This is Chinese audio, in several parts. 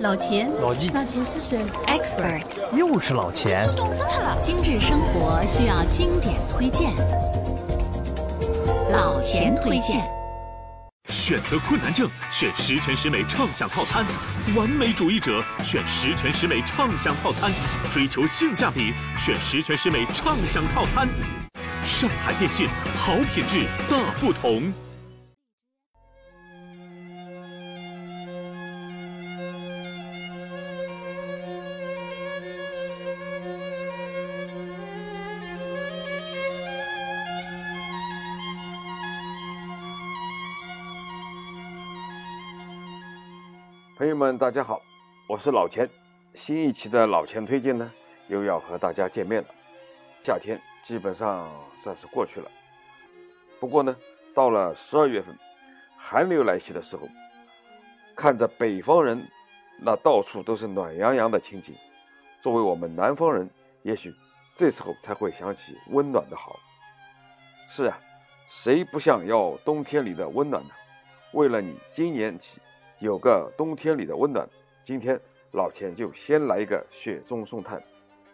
老钱，老纪，老钱是谁？Expert，又是老钱。冻死他了！精致生活需要经典推荐，老钱推荐。选择困难症，选十全十美畅享套餐；完美主义者选十全十美畅享套餐；追求性价比，选十全十美畅享套餐。上海电信，好品质大不同。朋友们，大家好，我是老钱。新一期的老钱推荐呢，又要和大家见面了。夏天基本上算是过去了，不过呢，到了十二月份，寒流来袭的时候，看着北方人那到处都是暖洋洋的情景，作为我们南方人，也许这时候才会想起温暖的好。是啊，谁不想要冬天里的温暖呢？为了你，今年起。有个冬天里的温暖，今天老钱就先来一个雪中送炭，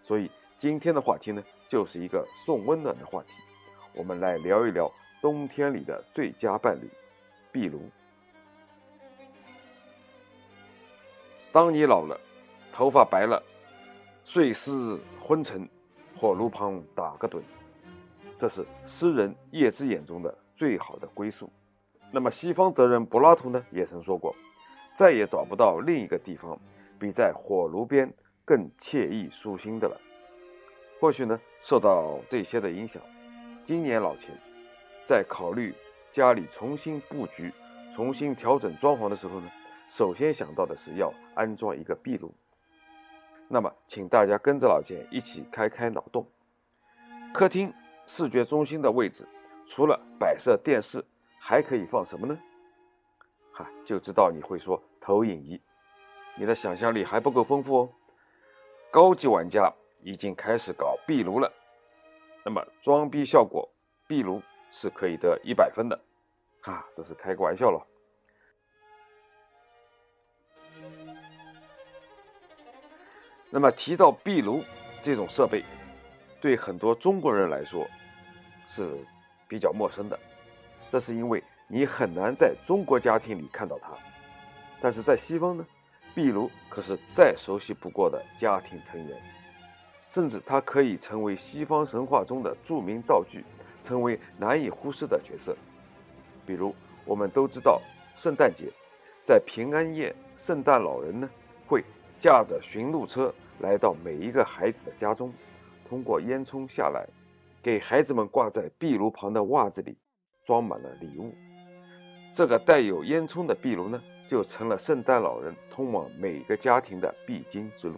所以今天的话题呢，就是一个送温暖的话题。我们来聊一聊冬天里的最佳伴侣——壁炉。当你老了，头发白了，睡思昏沉，火炉旁打个盹，这是诗人叶之眼中的最好的归宿。那么西方哲人柏拉图呢，也曾说过。再也找不到另一个地方比在火炉边更惬意舒心的了。或许呢，受到这些的影响，今年老钱在考虑家里重新布局、重新调整装潢的时候呢，首先想到的是要安装一个壁炉。那么，请大家跟着老钱一起开开脑洞。客厅视觉中心的位置，除了摆设电视，还可以放什么呢？哈，就知道你会说投影仪，你的想象力还不够丰富哦。高级玩家已经开始搞壁炉了，那么装逼效果，壁炉是可以得一百分的。哈，这是开个玩笑了。那么提到壁炉这种设备，对很多中国人来说是比较陌生的，这是因为。你很难在中国家庭里看到它，但是在西方呢，壁炉可是再熟悉不过的家庭成员，甚至它可以成为西方神话中的著名道具，成为难以忽视的角色。比如，我们都知道，圣诞节，在平安夜，圣诞老人呢会驾着驯鹿车来到每一个孩子的家中，通过烟囱下来，给孩子们挂在壁炉旁的袜子里装满了礼物。这个带有烟囱的壁炉呢，就成了圣诞老人通往每个家庭的必经之路。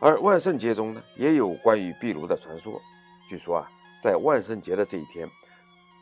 而万圣节中呢，也有关于壁炉的传说。据说啊，在万圣节的这一天，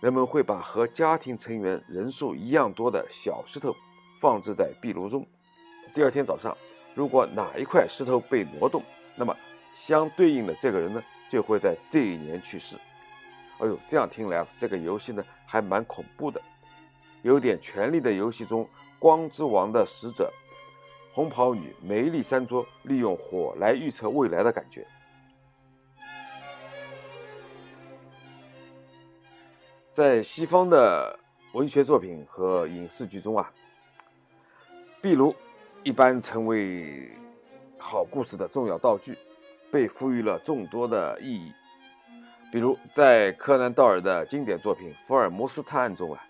人们会把和家庭成员人数一样多的小石头放置在壁炉中。第二天早上，如果哪一块石头被挪动，那么相对应的这个人呢，就会在这一年去世。哎呦，这样听来啊，这个游戏呢，还蛮恐怖的。有点权力的游戏中，光之王的使者红袍女梅丽珊卓利用火来预测未来的感觉。在西方的文学作品和影视剧中啊，壁炉一般成为好故事的重要道具，被赋予了众多的意义。比如在柯南道尔的经典作品《福尔摩斯探案》中啊。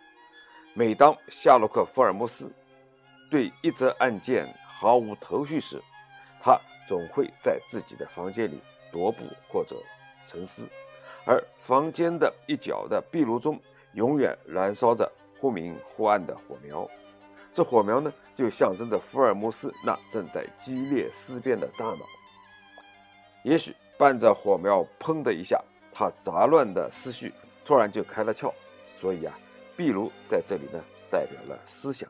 每当夏洛克·福尔摩斯对一则案件毫无头绪时，他总会在自己的房间里踱步或者沉思，而房间的一角的壁炉中永远燃烧着忽明忽暗的火苗。这火苗呢，就象征着福尔摩斯那正在激烈思辨的大脑。也许伴着火苗“砰”的一下，他杂乱的思绪突然就开了窍。所以啊。壁炉在这里呢，代表了思想。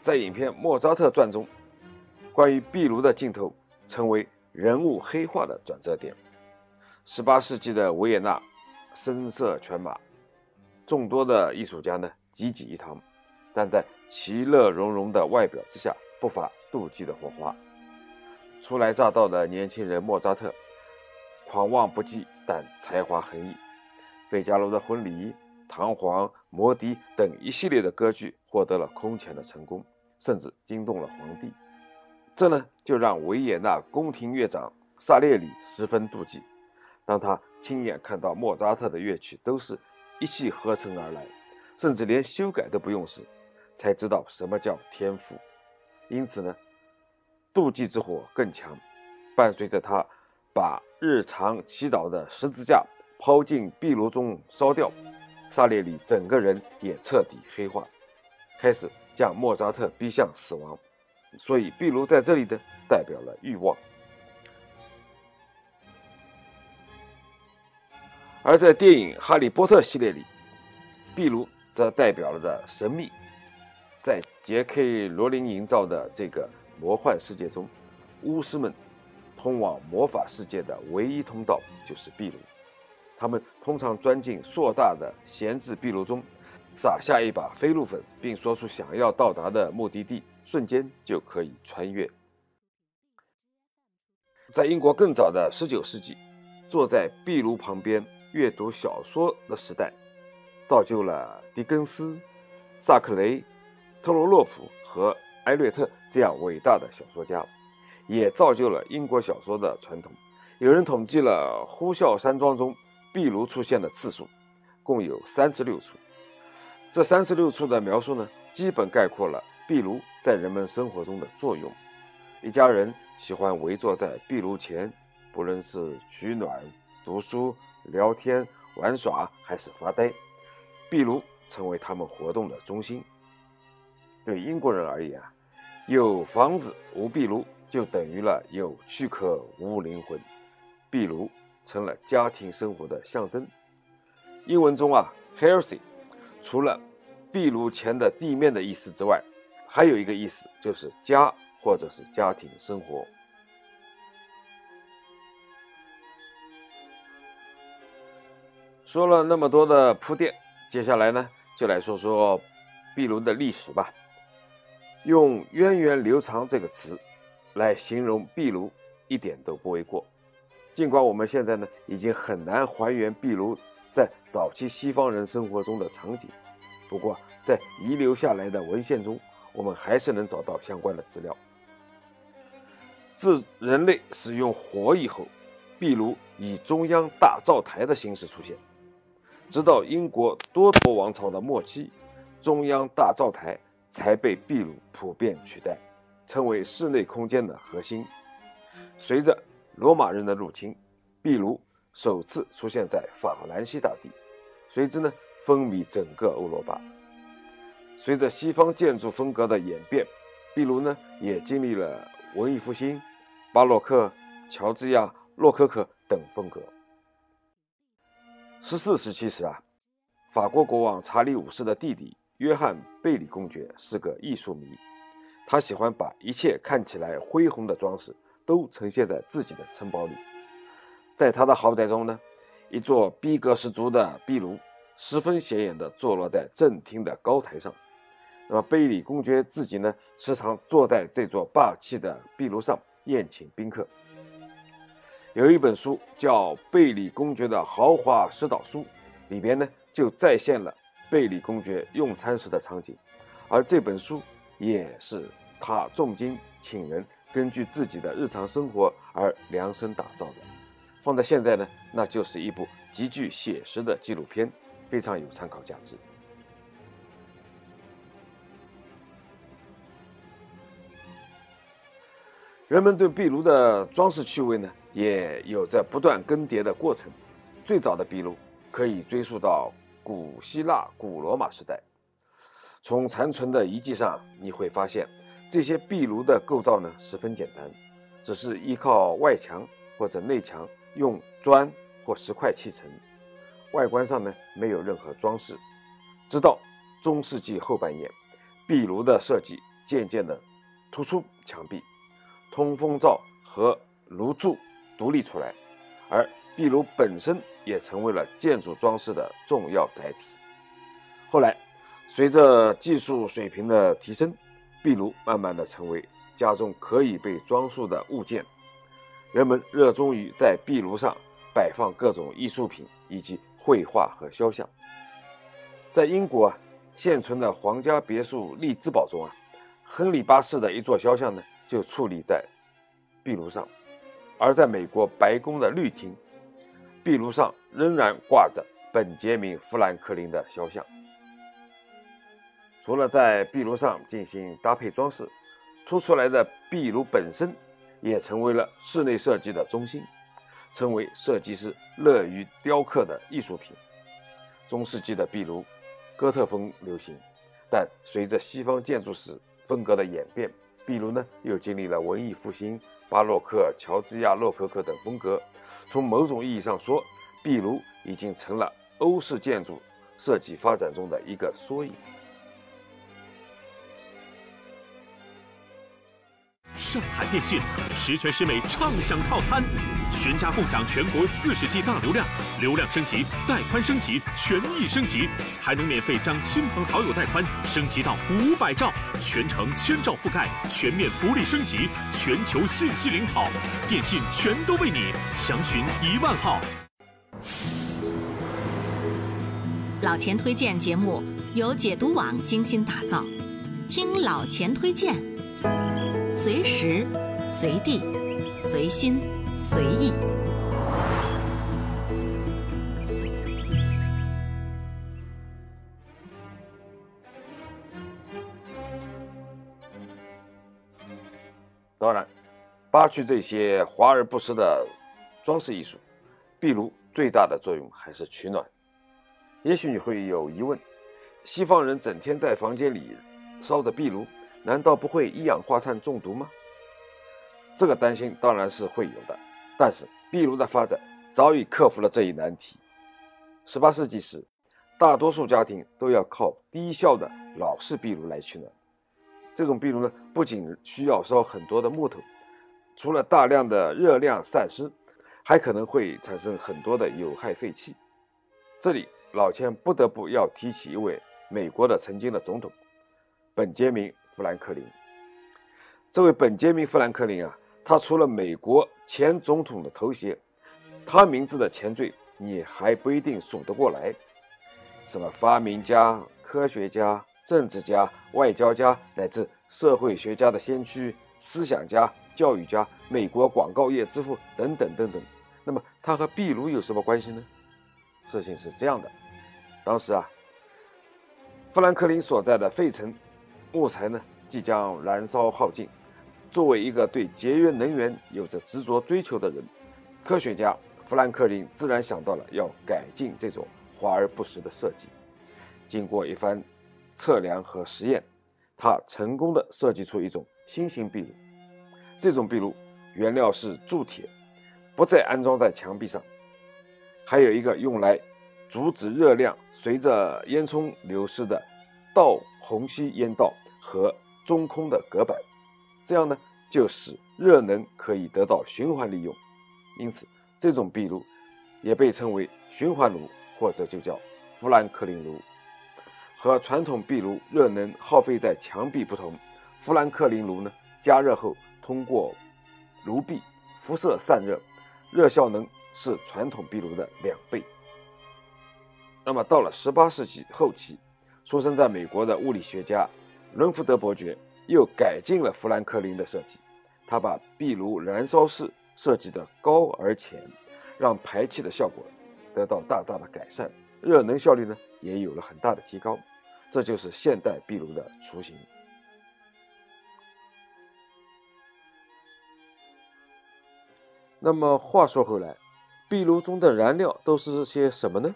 在影片《莫扎特传》中，关于壁炉的镜头成为人物黑化的转折点。十八世纪的维也纳，声色犬马，众多的艺术家呢，济济一堂，但在其乐融融的外表之下，不乏妒忌的火花。初来乍到的年轻人莫扎特，狂妄不羁，但才华横溢，《费加罗的婚礼》《唐璜》《魔笛》等一系列的歌剧获得了空前的成功，甚至惊动了皇帝。这呢，就让维也纳宫廷乐长萨列里十分妒忌。当他亲眼看到莫扎特的乐曲都是一气呵成而来，甚至连修改都不用时，才知道什么叫天赋。因此呢，妒忌之火更强。伴随着他把日常祈祷的十字架抛进壁炉中烧掉，萨列里整个人也彻底黑化，开始将莫扎特逼向死亡。所以，壁炉在这里的代表了欲望。而在电影《哈利波特》系列里，壁炉则代表了着神秘。在杰克罗琳营造的这个魔幻世界中，巫师们通往魔法世界的唯一通道就是壁炉。他们通常钻进硕大的闲置壁炉中，撒下一把飞鹿粉，并说出想要到达的目的地，瞬间就可以穿越。在英国更早的19世纪，坐在壁炉旁边。阅读小说的时代，造就了狄更斯、萨克雷、特罗洛普和埃略特这样伟大的小说家，也造就了英国小说的传统。有人统计了《呼啸山庄》中壁炉出现的次数，共有三十六处。这三十六处的描述呢，基本概括了壁炉在人们生活中的作用。一家人喜欢围坐在壁炉前，不论是取暖、读书。聊天、玩耍还是发呆，壁炉成为他们活动的中心。对英国人而言啊，有房子无壁炉就等于了有躯壳无灵魂。壁炉成了家庭生活的象征。英文中啊，hearth 除了壁炉前的地面的意思之外，还有一个意思就是家或者是家庭生活。说了那么多的铺垫，接下来呢，就来说说壁炉的历史吧。用“源远流长”这个词来形容壁炉，一点都不为过。尽管我们现在呢，已经很难还原壁炉在早期西方人生活中的场景，不过在遗留下来的文献中，我们还是能找到相关的资料。自人类使用火以后，壁炉以中央大灶台的形式出现。直到英国多铎王朝的末期，中央大灶台才被壁炉普遍取代，成为室内空间的核心。随着罗马人的入侵，壁炉首次出现在法兰西大地，随之呢风靡整个欧罗巴。随着西方建筑风格的演变，壁炉呢也经历了文艺复兴、巴洛克、乔治亚、洛可可等风格。十四世纪时啊，法国国王查理五世的弟弟约翰贝里公爵是个艺术迷，他喜欢把一切看起来恢宏的装饰都呈现在自己的城堡里。在他的豪宅中呢，一座逼格十足的壁炉十分显眼地坐落在正厅的高台上。那么贝里公爵自己呢，时常坐在这座霸气的壁炉上宴请宾客。有一本书叫《贝里公爵的豪华诗导书》，里边呢就再现了贝里公爵用餐时的场景，而这本书也是他重金请人根据自己的日常生活而量身打造的。放在现在呢，那就是一部极具写实的纪录片，非常有参考价值。人们对壁炉的装饰趣味呢？也有着不断更迭的过程。最早的壁炉可以追溯到古希腊、古罗马时代。从残存的遗迹上，你会发现这些壁炉的构造呢十分简单，只是依靠外墙或者内墙用砖或石块砌成，外观上呢没有任何装饰。直到中世纪后半叶，壁炉的设计渐渐的突出墙壁，通风罩和炉柱。独立出来，而壁炉本身也成为了建筑装饰的重要载体。后来，随着技术水平的提升，壁炉慢慢的成为家中可以被装束的物件。人们热衷于在壁炉上摆放各种艺术品以及绘画和肖像。在英国啊，现存的皇家别墅利兹堡中啊，亨利八世的一座肖像呢就矗立在壁炉上，而在美国白宫的绿厅，壁炉上仍然挂着本杰明·富兰克林的肖像。除了在壁炉上进行搭配装饰，凸出来的壁炉本身也成为了室内设计的中心，成为设计师乐于雕刻的艺术品。中世纪的壁炉，哥特风流行，但随着西方建筑史风格的演变，壁炉呢又经历了文艺复兴、巴洛克、乔治亚洛可可等风格。从某种意义上说，壁炉已经成了欧式建筑设计发展中的一个缩影。上海电信十全十美畅享套餐，全家共享全国四十 G 大流量，流量升级、带宽升级、权益升级，还能免费将亲朋好友带宽升级到五百兆，全程千兆覆盖，全面福利升级，全球信息领跑，电信全都为你，详询一万号。老钱推荐节目由解读网精心打造，听老钱推荐。随时、随地、随心、随意。当然，扒去这些华而不实的装饰艺术，壁炉最大的作用还是取暖。也许你会有疑问：西方人整天在房间里烧着壁炉。难道不会一氧化碳中毒吗？这个担心当然是会有的，但是壁炉的发展早已克服了这一难题。十八世纪时，大多数家庭都要靠低效的老式壁炉来取暖。这种壁炉呢，不仅需要烧很多的木头，除了大量的热量散失，还可能会产生很多的有害废气。这里老千不得不要提起一位美国的曾经的总统，本杰明。富兰克林，这位本杰明·富兰克林啊，他除了美国前总统的头衔，他名字的前缀你还不一定数得过来，什么发明家、科学家、政治家、外交家，乃至社会学家的先驱、思想家、教育家、美国广告业之父等等等等。那么他和壁炉有什么关系呢？事情是这样的，当时啊，富兰克林所在的费城。木材呢即将燃烧耗尽。作为一个对节约能源有着执着追求的人，科学家富兰克林自然想到了要改进这种华而不实的设计。经过一番测量和实验，他成功的设计出一种新型壁炉。这种壁炉原料是铸铁，不再安装在墙壁上，还有一个用来阻止热量随着烟囱流失的倒虹吸烟道。和中空的隔板，这样呢就使热能可以得到循环利用，因此这种壁炉也被称为循环炉或者就叫富兰克林炉。和传统壁炉热能耗费在墙壁不同，富兰克林炉呢加热后通过炉壁辐射散热，热效能是传统壁炉的两倍。那么到了18世纪后期，出生在美国的物理学家。伦福德伯爵又改进了富兰克林的设计，他把壁炉燃烧室设计的高而浅，让排气的效果得到大大的改善，热能效率呢也有了很大的提高。这就是现代壁炉的雏形。那么话说回来，壁炉中的燃料都是些什么呢？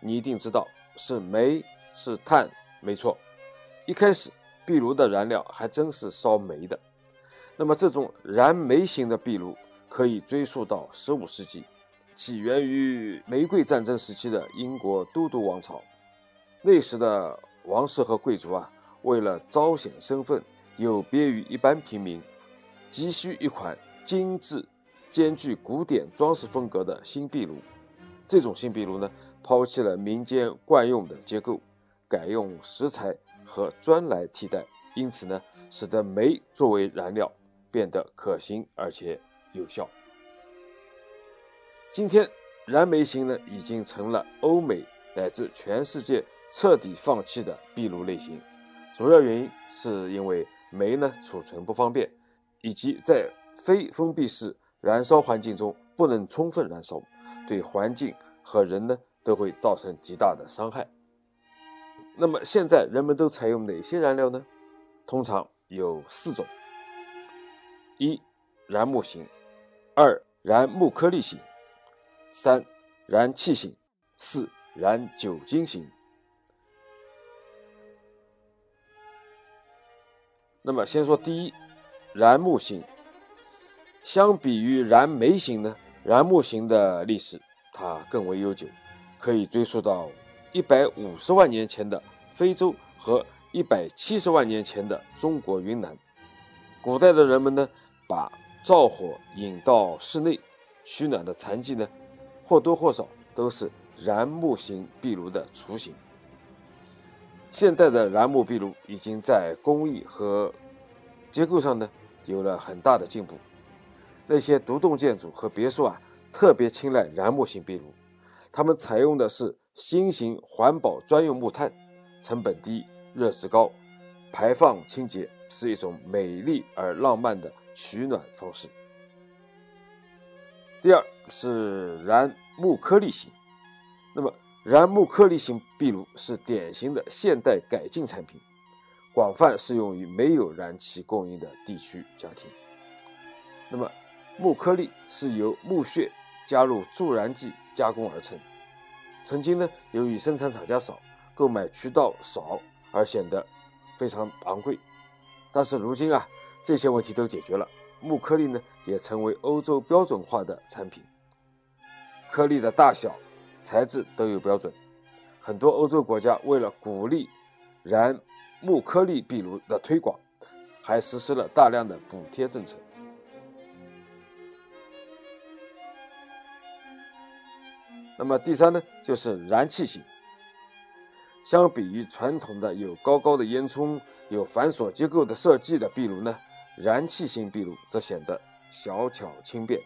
你一定知道，是煤，是碳，没错。一开始，壁炉的燃料还真是烧煤的。那么，这种燃煤型的壁炉可以追溯到15世纪，起源于玫瑰战争时期的英国都督王朝。那时的王室和贵族啊，为了彰显身份，有别于一般平民，急需一款精致、兼具古典装饰风格的新壁炉。这种新壁炉呢，抛弃了民间惯用的结构，改用石材。和砖来替代，因此呢，使得煤作为燃料变得可行而且有效。今天，燃煤型呢已经成了欧美乃至全世界彻底放弃的壁炉类型。主要原因是因为煤呢储存不方便，以及在非封闭式燃烧环境中不能充分燃烧，对环境和人呢都会造成极大的伤害。那么现在人们都采用哪些燃料呢？通常有四种：一、燃木型；二、燃木颗粒型；三、燃气型；四、燃酒精型。那么先说第一，燃木型。相比于燃煤型呢，燃木型的历史它更为悠久，可以追溯到。一百五十万年前的非洲和一百七十万年前的中国云南，古代的人们呢，把灶火引到室内取暖的残迹呢，或多或少都是燃木型壁炉的雏形。现代的燃木壁炉已经在工艺和结构上呢有了很大的进步。那些独栋建筑和别墅啊，特别青睐燃木型壁炉，他们采用的是。新型环保专用木炭，成本低，热值高，排放清洁，是一种美丽而浪漫的取暖方式。第二是燃木颗粒型，那么燃木颗粒型壁炉是典型的现代改进产品，广泛适用于没有燃气供应的地区家庭。那么木颗粒是由木屑加入助燃剂加工而成。曾经呢，由于生产厂家少，购买渠道少，而显得非常昂贵。但是如今啊，这些问题都解决了，木颗粒呢也成为欧洲标准化的产品，颗粒的大小、材质都有标准。很多欧洲国家为了鼓励燃木颗粒壁炉的推广，还实施了大量的补贴政策。那么第三呢，就是燃气型。相比于传统的有高高的烟囱、有繁琐结构的设计的壁炉呢，燃气型壁炉则显得小巧轻便，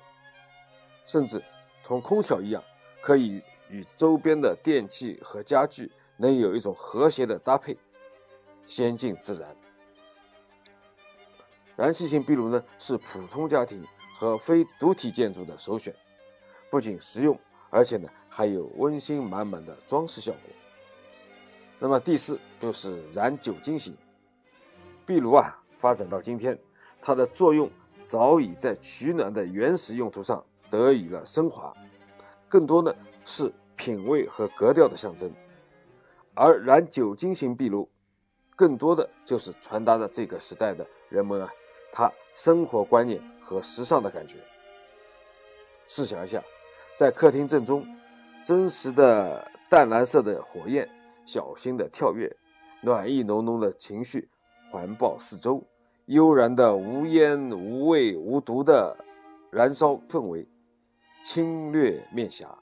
甚至同空调一样，可以与周边的电器和家具能有一种和谐的搭配，先进自然。燃气型壁炉呢，是普通家庭和非独体建筑的首选，不仅实用。而且呢，还有温馨满满的装饰效果。那么第四就是燃酒精型壁炉啊，发展到今天，它的作用早已在取暖的原始用途上得以了升华，更多的是品味和格调的象征。而燃酒精型壁炉，更多的就是传达着这个时代的人们啊，他生活观念和时尚的感觉。试想一下。在客厅正中，真实的淡蓝色的火焰小心的跳跃，暖意浓浓的情绪环抱四周，悠然的无烟无味无毒的燃烧氛围，侵略面颊，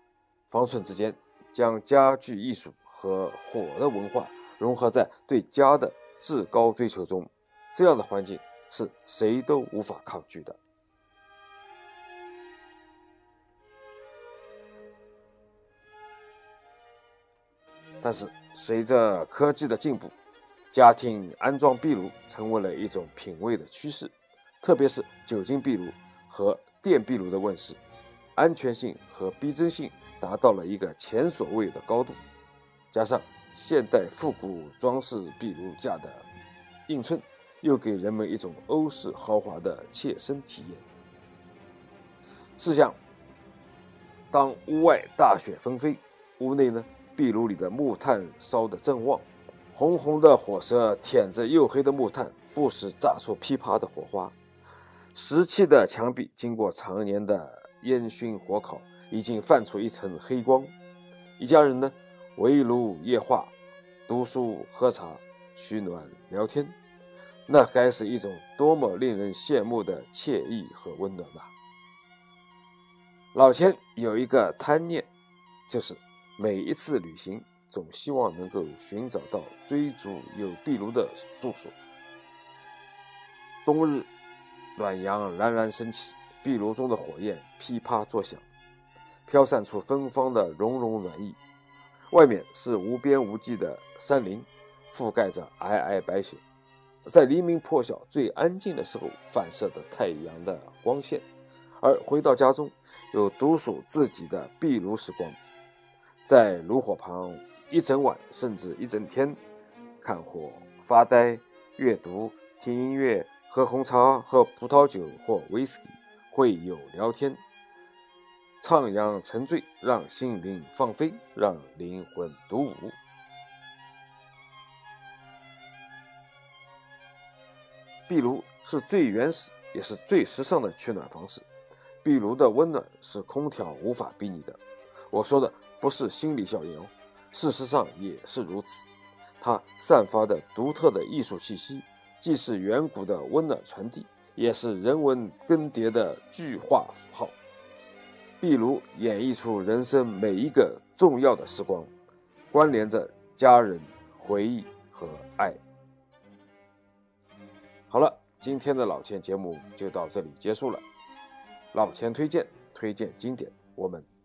方寸之间将家具艺术和火的文化融合在对家的至高追求中，这样的环境是谁都无法抗拒的。但是，随着科技的进步，家庭安装壁炉成为了一种品味的趋势。特别是酒精壁炉和电壁炉的问世，安全性和逼真性达到了一个前所未有的高度。加上现代复古装饰壁炉架的映衬，又给人们一种欧式豪华的切身体验。试想，当屋外大雪纷飞，屋内呢？壁炉里的木炭烧得正旺，红红的火舌舔着黝黑的木炭，不时炸出噼啪的火花。石砌的墙壁经过常年的烟熏火烤，已经泛出一层黑光。一家人呢，围炉夜话、读书、喝茶、取暖、聊天，那该是一种多么令人羡慕的惬意和温暖吧！老钱有一个贪念，就是。每一次旅行，总希望能够寻找到追逐有壁炉的住所。冬日，暖阳冉冉升起，壁炉中的火焰噼啪作响，飘散出芬芳的融融暖意。外面是无边无际的山林，覆盖着皑皑白雪，在黎明破晓最安静的时候反射的太阳的光线。而回到家中，有独属自己的壁炉时光，在炉火旁一整晚甚至一整天，看火、发呆、阅读、听音乐、喝红茶、喝葡萄酒或威士忌、会有聊天。徜徉沉醉，让心灵放飞，让灵魂独舞。壁炉是最原始也是最时尚的取暖方式。壁炉的温暖是空调无法比拟的。我说的不是心理效应哦，事实上也是如此。它散发的独特的艺术气息，既是远古的温暖传递，也是人文更迭的具化符号。壁炉演绎出人生每一个重要的时光，关联着家人、回忆和爱。好了，今天的老钱节目就到这里结束了。老钱推荐，推荐经典，我们